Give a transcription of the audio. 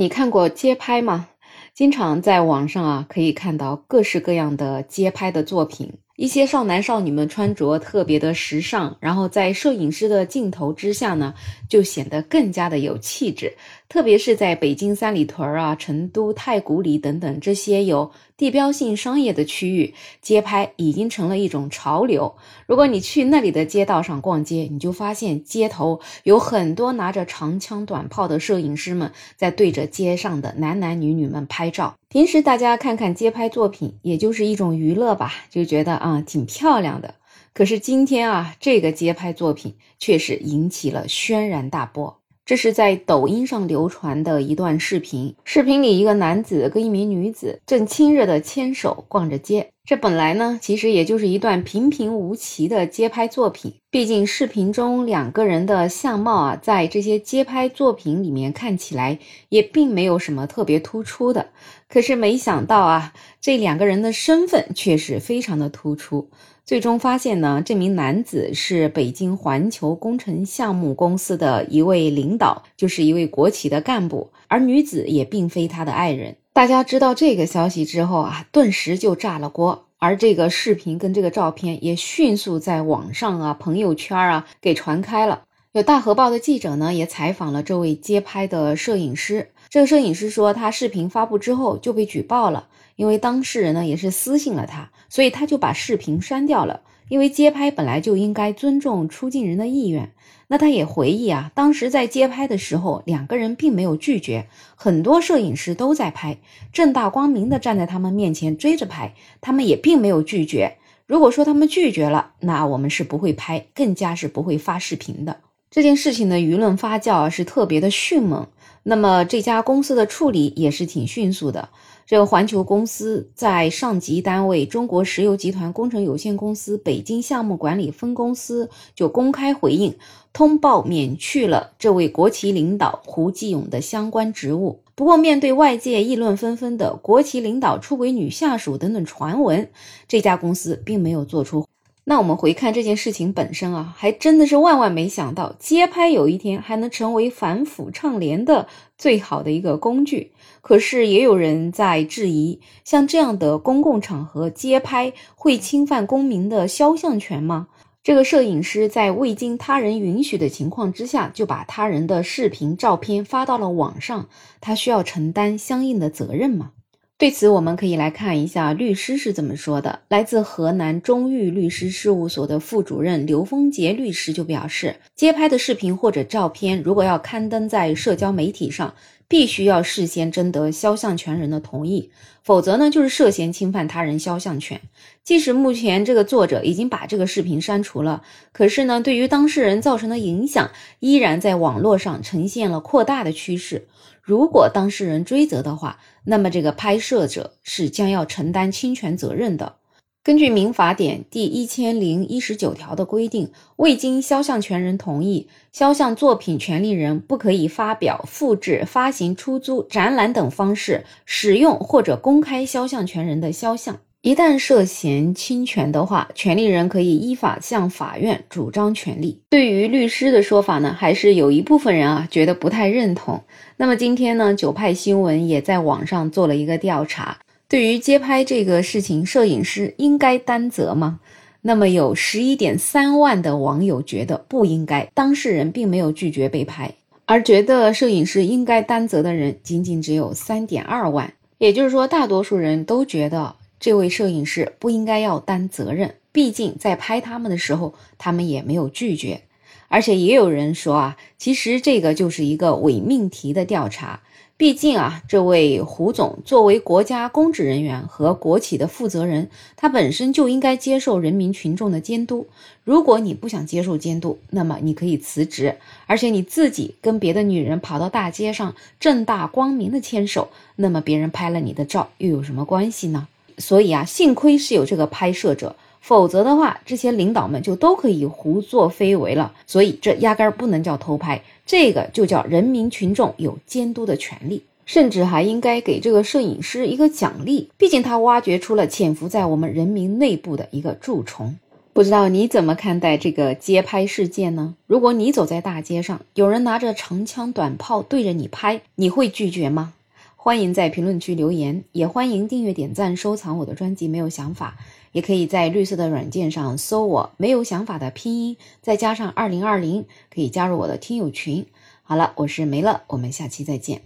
你看过街拍吗？经常在网上啊，可以看到各式各样的街拍的作品。一些少男少女们穿着特别的时尚，然后在摄影师的镜头之下呢，就显得更加的有气质。特别是在北京三里屯啊、成都太古里等等这些有地标性商业的区域，街拍已经成了一种潮流。如果你去那里的街道上逛街，你就发现街头有很多拿着长枪短炮的摄影师们在对着街上的男男女女们拍照。平时大家看看街拍作品，也就是一种娱乐吧，就觉得啊挺漂亮的。可是今天啊，这个街拍作品却是引起了轩然大波。这是在抖音上流传的一段视频，视频里一个男子跟一名女子正亲热的牵手逛着街。这本来呢，其实也就是一段平平无奇的街拍作品。毕竟视频中两个人的相貌啊，在这些街拍作品里面看起来也并没有什么特别突出的。可是没想到啊，这两个人的身份却是非常的突出。最终发现呢，这名男子是北京环球工程项目公司的一位领导，就是一位国企的干部，而女子也并非他的爱人。大家知道这个消息之后啊，顿时就炸了锅，而这个视频跟这个照片也迅速在网上啊、朋友圈啊给传开了。有大河报的记者呢，也采访了这位街拍的摄影师。这个摄影师说，他视频发布之后就被举报了。因为当事人呢也是私信了他，所以他就把视频删掉了。因为街拍本来就应该尊重出镜人的意愿。那他也回忆啊，当时在街拍的时候，两个人并没有拒绝，很多摄影师都在拍，正大光明的站在他们面前追着拍，他们也并没有拒绝。如果说他们拒绝了，那我们是不会拍，更加是不会发视频的。这件事情的舆论发酵是特别的迅猛，那么这家公司的处理也是挺迅速的。这个环球公司在上级单位中国石油集团工程有限公司北京项目管理分公司就公开回应，通报免去了这位国企领导胡继勇的相关职务。不过，面对外界议论纷纷的国企领导出轨女下属等等传闻，这家公司并没有做出。那我们回看这件事情本身啊，还真的是万万没想到，街拍有一天还能成为反腐倡廉的最好的一个工具。可是也有人在质疑，像这样的公共场合街拍会侵犯公民的肖像权吗？这个摄影师在未经他人允许的情况之下，就把他人的视频、照片发到了网上，他需要承担相应的责任吗？对此，我们可以来看一下律师是怎么说的。来自河南中裕律师事务所的副主任刘峰杰律师就表示，街拍的视频或者照片，如果要刊登在社交媒体上，必须要事先征得肖像权人的同意，否则呢，就是涉嫌侵犯他人肖像权。即使目前这个作者已经把这个视频删除了，可是呢，对于当事人造成的影响，依然在网络上呈现了扩大的趋势。如果当事人追责的话，那么这个拍摄者是将要承担侵权责任的。根据民法典第一千零一十九条的规定，未经肖像权人同意，肖像作品权利人不可以发表、复制、发行、出租、展览等方式使用或者公开肖像权人的肖像。一旦涉嫌侵权的话，权利人可以依法向法院主张权利。对于律师的说法呢，还是有一部分人啊觉得不太认同。那么今天呢，九派新闻也在网上做了一个调查。对于街拍这个事情，摄影师应该担责吗？那么有十一点三万的网友觉得不应该，当事人并没有拒绝被拍，而觉得摄影师应该担责的人仅仅只有三点二万。也就是说，大多数人都觉得这位摄影师不应该要担责任，毕竟在拍他们的时候，他们也没有拒绝。而且也有人说啊，其实这个就是一个伪命题的调查。毕竟啊，这位胡总作为国家公职人员和国企的负责人，他本身就应该接受人民群众的监督。如果你不想接受监督，那么你可以辞职。而且你自己跟别的女人跑到大街上正大光明的牵手，那么别人拍了你的照又有什么关系呢？所以啊，幸亏是有这个拍摄者，否则的话，这些领导们就都可以胡作非为了。所以这压根儿不能叫偷拍。这个就叫人民群众有监督的权利，甚至还应该给这个摄影师一个奖励，毕竟他挖掘出了潜伏在我们人民内部的一个蛀虫。不知道你怎么看待这个街拍事件呢？如果你走在大街上，有人拿着长枪短炮对着你拍，你会拒绝吗？欢迎在评论区留言，也欢迎订阅、点赞、收藏我的专辑。没有想法，也可以在绿色的软件上搜我“没有想法”的拼音，再加上二零二零，可以加入我的听友群。好了，我是梅乐，我们下期再见。